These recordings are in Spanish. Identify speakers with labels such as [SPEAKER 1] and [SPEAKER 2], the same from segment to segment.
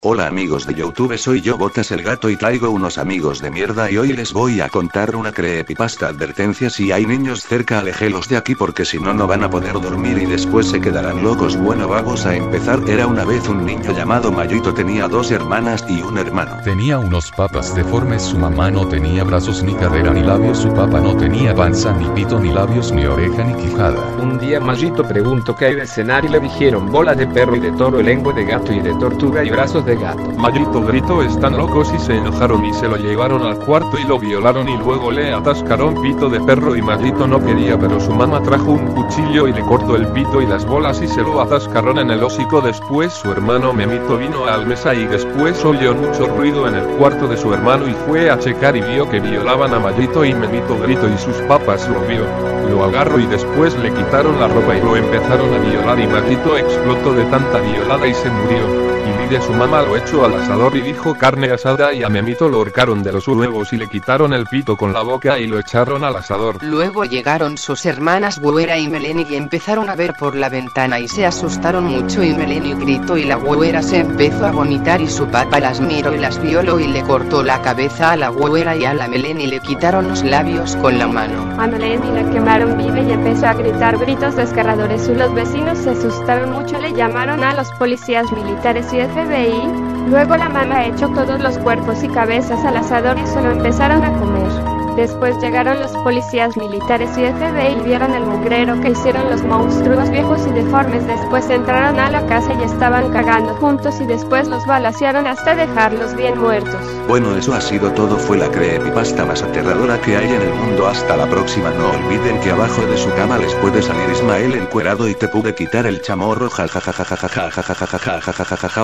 [SPEAKER 1] Hola amigos de Youtube soy yo Botas el Gato y traigo unos amigos de mierda y hoy les voy a contar una creepypasta advertencia. Si hay niños cerca aléjelos de aquí porque si no no van a poder dormir y después se quedarán locos. Bueno vamos a empezar. Era una vez un niño llamado Mayito tenía dos hermanas y un hermano.
[SPEAKER 2] Tenía unos papas deformes su mamá no tenía brazos ni cadera ni labios su papá no tenía panza ni pito ni labios ni oreja ni quijada.
[SPEAKER 3] Un día Mayito preguntó qué iba a cenar y le dijeron bola de perro y de toro lengua de gato y de tortuga y brazos de
[SPEAKER 4] Mayito gritó están locos y se enojaron y se lo llevaron al cuarto y lo violaron y luego le atascaron pito de perro y Mayito no quería pero su mamá trajo un cuchillo y le cortó el pito y las bolas y se lo atascaron en el hocico después su hermano Memito vino al mesa y después oyó mucho ruido en el cuarto de su hermano y fue a checar y vio que violaban a Mayito y Memito gritó y sus papas lo vio. Lo agarró y después le quitaron la ropa y lo empezaron a violar y Mayito explotó de tanta violada y se murió. Y Lidia su mamá lo echó al asador y dijo carne asada y a Memito lo horcaron de los huevos y le quitaron el pito con la boca y lo echaron al asador.
[SPEAKER 5] Luego llegaron sus hermanas Güera y Meleni y empezaron a ver por la ventana y se asustaron mucho y Meleni gritó y la Güera se empezó a vomitar y su papá las miró y las violó y le cortó la cabeza a la Güera y a la Meleni le quitaron los labios con la mano.
[SPEAKER 6] A Meleni la quemaron viva y empezó a gritar gritos desgarradores y los vecinos se asustaron mucho le llamaron a los policías militares y FBI. Luego la mamá echó todos los cuerpos y cabezas al asador y se lo empezaron a comer. Después llegaron los policías militares y FBI y vieron el mugrero que hicieron los monstruos viejos y deformes. Después entraron a la casa y estaban cagando juntos y después los balacearon hasta dejarlos bien muertos.
[SPEAKER 1] Bueno eso ha sido todo fue la creepypasta más aterradora que hay en el mundo hasta la próxima no olviden que abajo de su cama les puede salir Ismael encuerado y te pude quitar el chamorro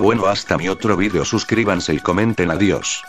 [SPEAKER 1] bueno hasta mi otro vídeo suscríbanse y comenten adiós